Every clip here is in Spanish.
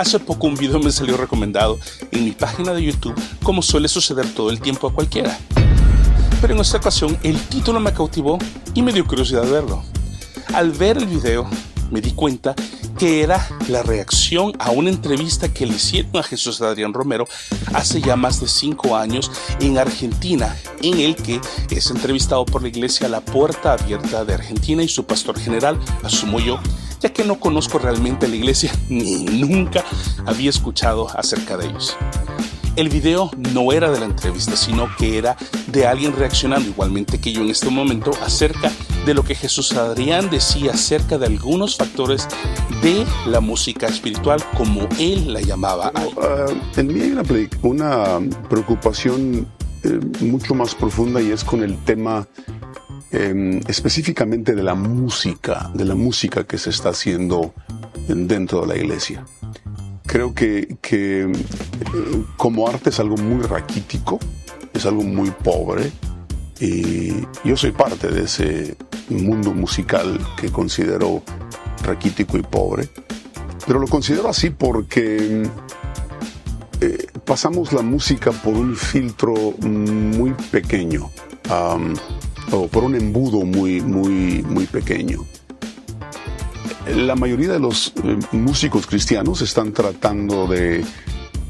Hace poco un video me salió recomendado en mi página de YouTube como suele suceder todo el tiempo a cualquiera. Pero en esta ocasión el título me cautivó y me dio curiosidad verlo. Al ver el video me di cuenta que era la reacción a una entrevista que le hicieron a Jesús Adrián Romero hace ya más de cinco años en Argentina, en el que es entrevistado por la iglesia La Puerta Abierta de Argentina y su pastor general, asumo yo, ya que no conozco realmente la iglesia ni nunca había escuchado acerca de ellos. El video no era de la entrevista, sino que era de alguien reaccionando igualmente que yo en este momento acerca de lo que Jesús Adrián decía acerca de algunos factores de la música espiritual, como él la llamaba. Uh, en mí hay una, preocupación eh, mucho más profunda y es con el tema em, específicamente de la música, de la música que se está haciendo dentro de la iglesia. Creo que, que eh, como arte es algo muy raquítico, es algo muy pobre, y yo soy parte de ese mundo musical que considero raquítico y pobre, pero lo considero así porque eh, pasamos la música por un filtro muy pequeño, o por un embudo muy, muy, muy pequeño. La mayoría de los eh, músicos cristianos están tratando de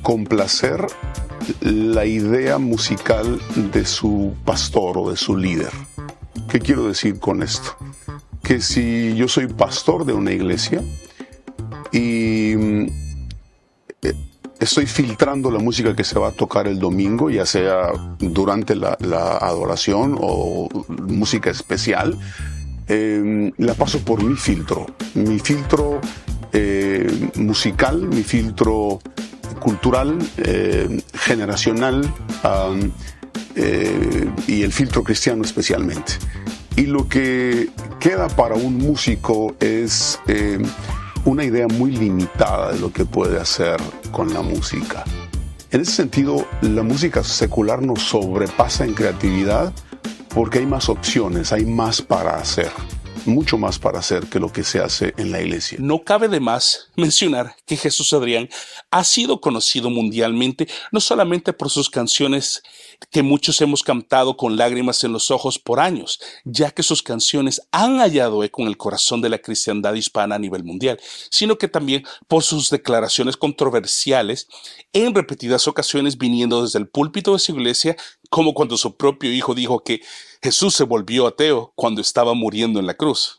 complacer la idea musical de su pastor o de su líder. ¿Qué quiero decir con esto? Que si yo soy pastor de una iglesia y mm, estoy filtrando la música que se va a tocar el domingo, ya sea durante la, adoración o música especial, em, la paso por mi filtro, mi filtro eh, musical, mi filtro cultural, eh, generacional y el filtro cristiano especialmente. Y lo que queda para un músico es eh, una idea muy limitada de lo que puede hacer con la música. En ese sentido, la música secular nos sobrepasa en creatividad porque hay más opciones, hay más para hacer mucho más para hacer que lo que se hace en la iglesia. No cabe de más mencionar que Jesús Adrián ha sido conocido mundialmente no solamente por sus canciones que muchos hemos cantado con lágrimas en los ojos por años, ya que sus canciones han hallado eco en el corazón de la cristiandad hispana a nivel mundial, sino que también por sus declaraciones controversiales en repetidas ocasiones viniendo desde el púlpito de su iglesia, como cuando su propio hijo dijo que Jesús se volvió ateo cuando estaba muriendo en la cruz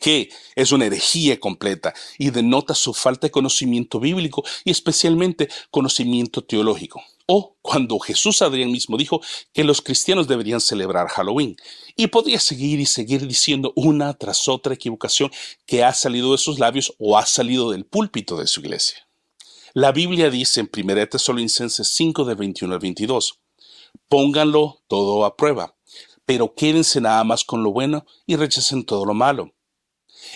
que es una herejía completa y denota su falta de conocimiento bíblico y especialmente conocimiento teológico. O cuando Jesús Adrián mismo dijo que los cristianos deberían celebrar Halloween. Y podría seguir y seguir diciendo una tras otra equivocación que ha salido de sus labios o ha salido del púlpito de su iglesia. La Biblia dice en 1 Tesalonicenses 5 de 21 al 22, pónganlo todo a prueba pero quédense nada más con lo bueno y rechacen todo lo malo.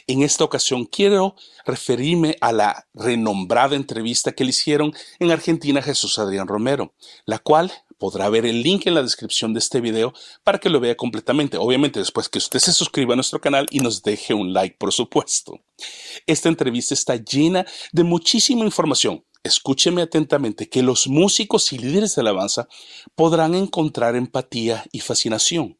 En esta ocasión quiero referirme a la renombrada entrevista que le hicieron en Argentina a Jesús Adrián Romero, la cual podrá ver el link en la descripción de este video para que lo vea completamente. Obviamente después que usted se suscriba a nuestro canal y nos deje un like, por supuesto. Esta entrevista está llena de muchísima información. Escúcheme atentamente que los músicos y líderes de alabanza podrán encontrar empatía y fascinación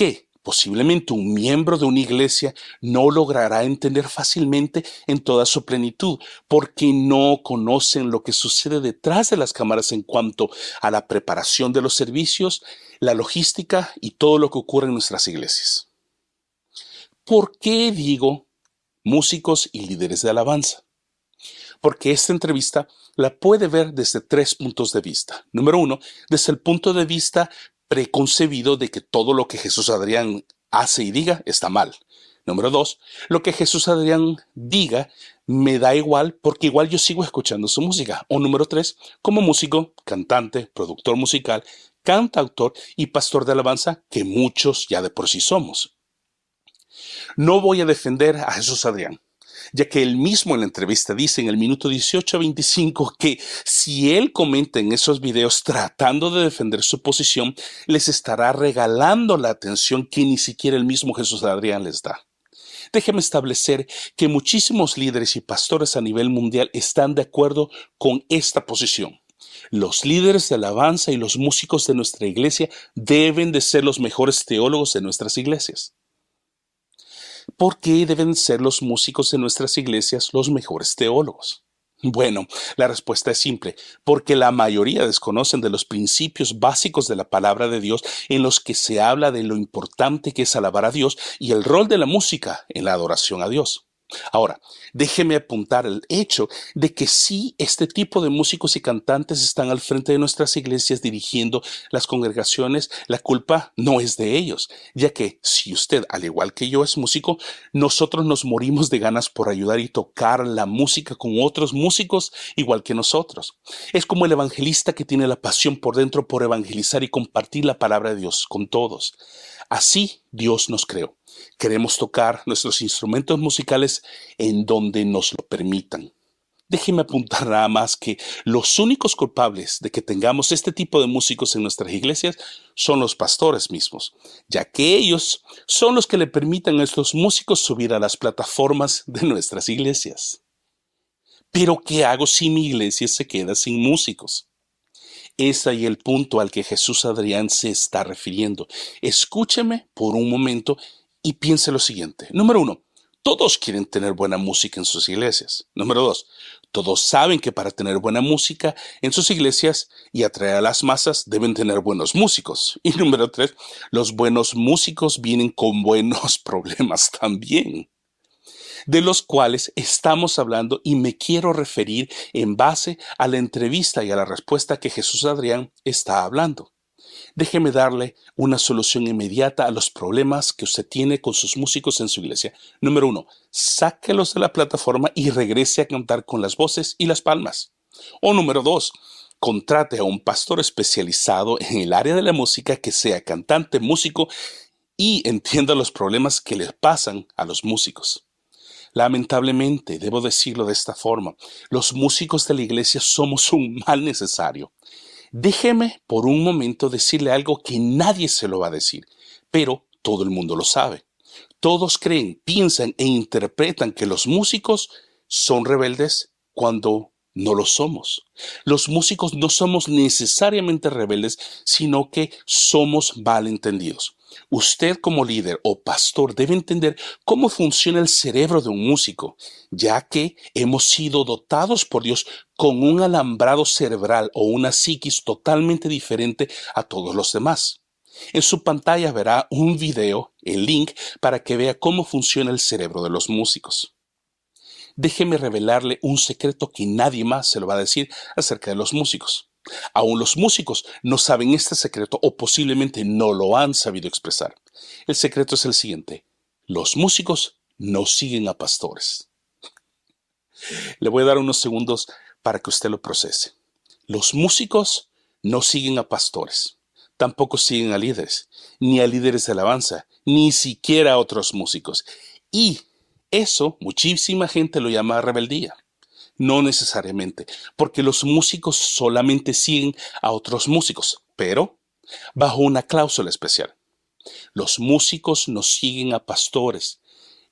que posiblemente un miembro de una iglesia no logrará entender fácilmente en toda su plenitud, porque no conocen lo que sucede detrás de las cámaras en cuanto a la preparación de los servicios, la logística y todo lo que ocurre en nuestras iglesias. ¿Por qué digo músicos y líderes de alabanza? Porque esta entrevista la puede ver desde tres puntos de vista. Número uno, desde el punto de vista preconcebido de que todo lo que Jesús Adrián hace y diga está mal. Número dos, lo que Jesús Adrián diga me da igual porque igual yo sigo escuchando su música. O número tres, como músico, cantante, productor musical, cantautor y pastor de alabanza, que muchos ya de por sí somos. No voy a defender a Jesús Adrián ya que él mismo en la entrevista dice en el minuto 18 a 25 que si él comenta en esos videos tratando de defender su posición, les estará regalando la atención que ni siquiera el mismo Jesús Adrián les da. Déjeme establecer que muchísimos líderes y pastores a nivel mundial están de acuerdo con esta posición. Los líderes de alabanza y los músicos de nuestra iglesia deben de ser los mejores teólogos de nuestras iglesias. ¿Por qué deben ser los músicos de nuestras iglesias los mejores teólogos? Bueno, la respuesta es simple, porque la mayoría desconocen de los principios básicos de la palabra de Dios en los que se habla de lo importante que es alabar a Dios y el rol de la música en la adoración a Dios. Ahora, déjeme apuntar el hecho de que si este tipo de músicos y cantantes están al frente de nuestras iglesias dirigiendo las congregaciones. La culpa no es de ellos, ya que si usted, al igual que yo, es músico, nosotros nos morimos de ganas por ayudar y tocar la música con otros músicos igual que nosotros. Es como el evangelista que tiene la pasión por dentro por evangelizar y compartir la palabra de Dios con todos. Así Dios nos creó. Queremos tocar nuestros instrumentos musicales en donde nos lo permitan. Déjeme apuntar nada más que los únicos culpables de que tengamos este tipo de músicos en nuestras iglesias son los pastores mismos, ya que ellos son los que le permitan a estos músicos subir a las plataformas de nuestras iglesias. Pero ¿qué hago si mi iglesia se queda sin músicos? Es ahí el punto al que Jesús Adrián se está refiriendo. Escúcheme por un momento y piense lo siguiente. Número uno, todos quieren tener buena música en sus iglesias. Número dos, todos saben que para tener buena música en sus iglesias y atraer a las masas deben tener buenos músicos. Y número tres, los buenos músicos vienen con buenos problemas también de los cuales estamos hablando y me quiero referir en base a la entrevista y a la respuesta que Jesús Adrián está hablando. Déjeme darle una solución inmediata a los problemas que usted tiene con sus músicos en su iglesia. Número uno, sáquelos de la plataforma y regrese a cantar con las voces y las palmas. O número dos, contrate a un pastor especializado en el área de la música que sea cantante, músico y entienda los problemas que les pasan a los músicos. Lamentablemente, debo decirlo de esta forma, los músicos de la iglesia somos un mal necesario. Déjeme por un momento decirle algo que nadie se lo va a decir, pero todo el mundo lo sabe. Todos creen, piensan e interpretan que los músicos son rebeldes cuando no lo somos. Los músicos no somos necesariamente rebeldes, sino que somos malentendidos. Usted como líder o pastor debe entender cómo funciona el cerebro de un músico, ya que hemos sido dotados por Dios con un alambrado cerebral o una psiquis totalmente diferente a todos los demás. En su pantalla verá un video, el link, para que vea cómo funciona el cerebro de los músicos. Déjeme revelarle un secreto que nadie más se lo va a decir acerca de los músicos. Aún los músicos no saben este secreto o posiblemente no lo han sabido expresar. El secreto es el siguiente. Los músicos no siguen a pastores. Le voy a dar unos segundos para que usted lo procese. Los músicos no siguen a pastores, tampoco siguen a líderes, ni a líderes de alabanza, ni siquiera a otros músicos. Y eso muchísima gente lo llama rebeldía. No necesariamente, porque los músicos solamente siguen a otros músicos, pero bajo una cláusula especial. Los músicos no siguen a pastores,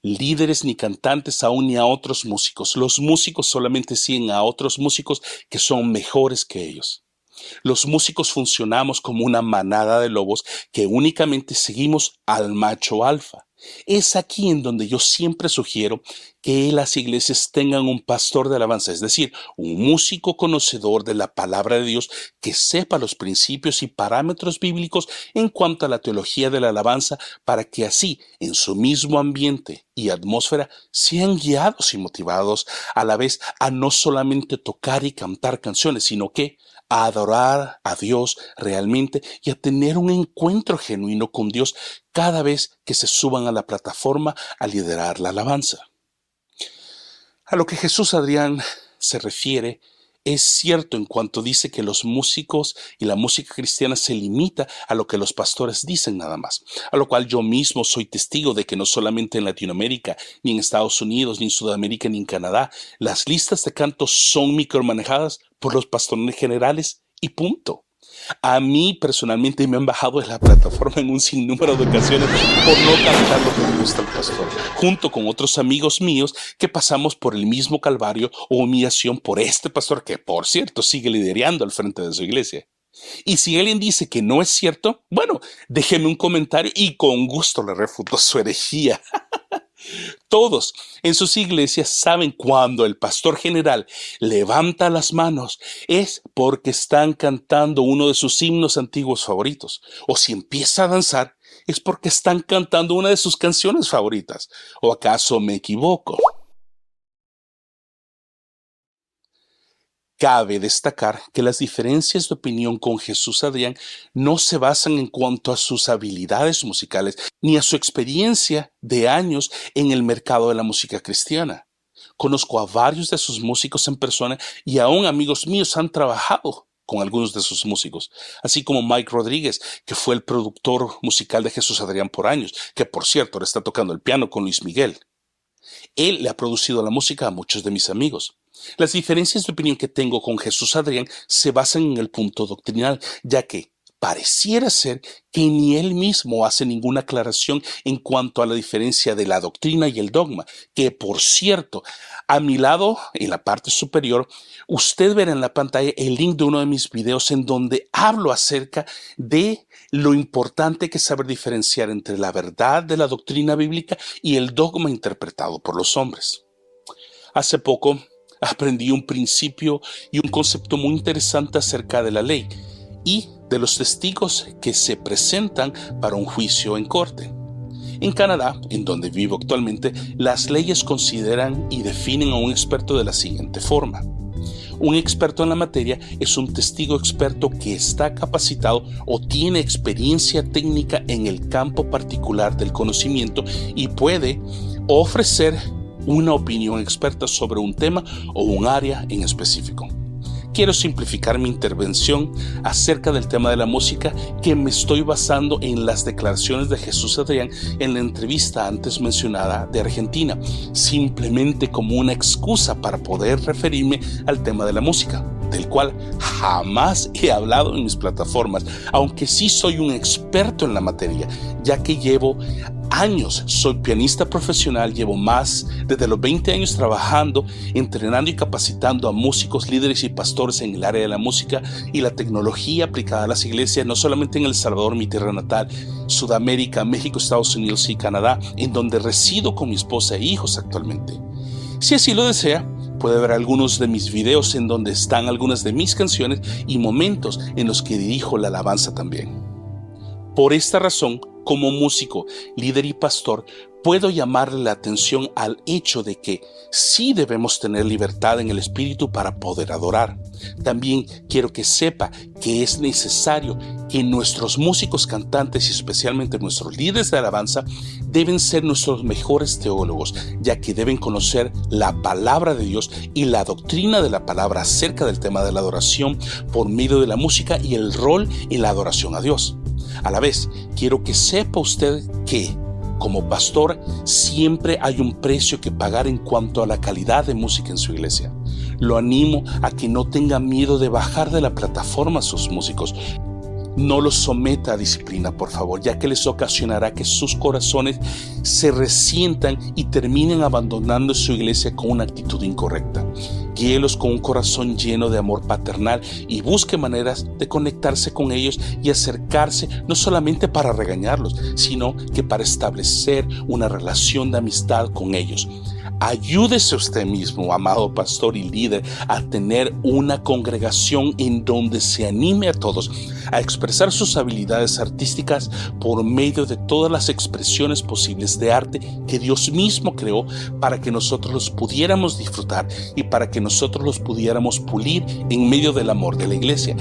líderes ni cantantes aún ni a otros músicos. Los músicos solamente siguen a otros músicos que son mejores que ellos. Los músicos funcionamos como una manada de lobos que únicamente seguimos al macho alfa. Es aquí en donde yo siempre sugiero que las iglesias tengan un pastor de alabanza, es decir, un músico conocedor de la palabra de Dios que sepa los principios y parámetros bíblicos en cuanto a la teología de la alabanza para que así, en su mismo ambiente y atmósfera, sean guiados y motivados a la vez a no solamente tocar y cantar canciones, sino que a adorar a Dios realmente y a tener un encuentro genuino con Dios cada vez que se suban a la plataforma a liderar la alabanza. A lo que Jesús Adrián se refiere es cierto en cuanto dice que los músicos y la música cristiana se limita a lo que los pastores dicen nada más, a lo cual yo mismo soy testigo de que no solamente en Latinoamérica, ni en Estados Unidos, ni en Sudamérica, ni en Canadá, las listas de cantos son micromanejadas por los pastores generales y punto. A mí personalmente me han bajado de la plataforma en un sinnúmero de ocasiones por no cantar lo que me gusta el pastor, junto con otros amigos míos que pasamos por el mismo calvario o humillación por este pastor que, por cierto, sigue liderando al frente de su iglesia. Y si alguien dice que no es cierto, bueno, déjeme un comentario y con gusto le refuto su herejía. Todos en sus iglesias saben cuando el pastor general levanta las manos es porque están cantando uno de sus himnos antiguos favoritos. O si empieza a danzar es porque están cantando una de sus canciones favoritas. ¿O acaso me equivoco? Cabe destacar que las diferencias de opinión con Jesús Adrián no se basan en cuanto a sus habilidades musicales ni a su experiencia de años en el mercado de la música cristiana. Conozco a varios de sus músicos en persona y aún amigos míos han trabajado con algunos de sus músicos, así como Mike Rodríguez, que fue el productor musical de Jesús Adrián por años, que por cierto ahora está tocando el piano con Luis Miguel. Él le ha producido la música a muchos de mis amigos. Las diferencias de opinión que tengo con Jesús Adrián se basan en el punto doctrinal, ya que pareciera ser que ni él mismo hace ninguna aclaración en cuanto a la diferencia de la doctrina y el dogma, que por cierto, a mi lado, en la parte superior, usted verá en la pantalla el link de uno de mis videos en donde hablo acerca de lo importante que es saber diferenciar entre la verdad de la doctrina bíblica y el dogma interpretado por los hombres. Hace poco aprendí un principio y un concepto muy interesante acerca de la ley y de los testigos que se presentan para un juicio en corte. En Canadá, en donde vivo actualmente, las leyes consideran y definen a un experto de la siguiente forma. Un experto en la materia es un testigo experto que está capacitado o tiene experiencia técnica en el campo particular del conocimiento y puede ofrecer una opinión experta sobre un tema o un área en específico. Quiero simplificar mi intervención acerca del tema de la música que me estoy basando en las declaraciones de Jesús Adrián en la entrevista antes mencionada de Argentina, simplemente como una excusa para poder referirme al tema de la música del cual jamás he hablado en mis plataformas, aunque sí soy un experto en la materia, ya que llevo años. Soy pianista profesional, llevo más desde los 20 años trabajando, entrenando y capacitando a músicos, líderes y pastores en el área de la música y la tecnología aplicada a las iglesias, no solamente en El Salvador, mi tierra natal, Sudamérica, México, Estados Unidos y Canadá, en donde resido con mi esposa e hijos actualmente. Si así lo desea, puede ver algunos de mis videos en donde están algunas de mis canciones y momentos en los que dirijo la alabanza también. Por esta razón, como músico, líder y pastor, puedo llamarle la atención al hecho de que sí debemos tener libertad en el espíritu para poder adorar. También quiero que sepa que es necesario que nuestros músicos cantantes y especialmente nuestros líderes de alabanza deben ser nuestros mejores teólogos, ya que deben conocer la palabra de Dios y la doctrina de la palabra acerca del tema de la adoración por medio de la música y el rol en la adoración a Dios. A la vez, quiero que sepa usted que, como pastor, siempre hay un precio que pagar en cuanto a la calidad de música en su iglesia. Lo animo a que no tenga miedo de bajar de la plataforma a sus músicos. No los someta a disciplina, por favor, ya que les ocasionará que sus corazones se resientan y terminen abandonando su iglesia con una actitud incorrecta guíelos con un corazón lleno de amor paternal y busque maneras de conectarse con ellos y acercarse no solamente para regañarlos, sino que para establecer una relación de amistad con ellos. Ayúdese usted mismo, amado pastor y líder, a tener una congregación en donde se anime a todos a expresar sus habilidades artísticas por medio de todas las expresiones posibles de arte que Dios mismo creó para que nosotros los pudiéramos disfrutar y para que nosotros los pudiéramos pulir en medio del amor de la iglesia.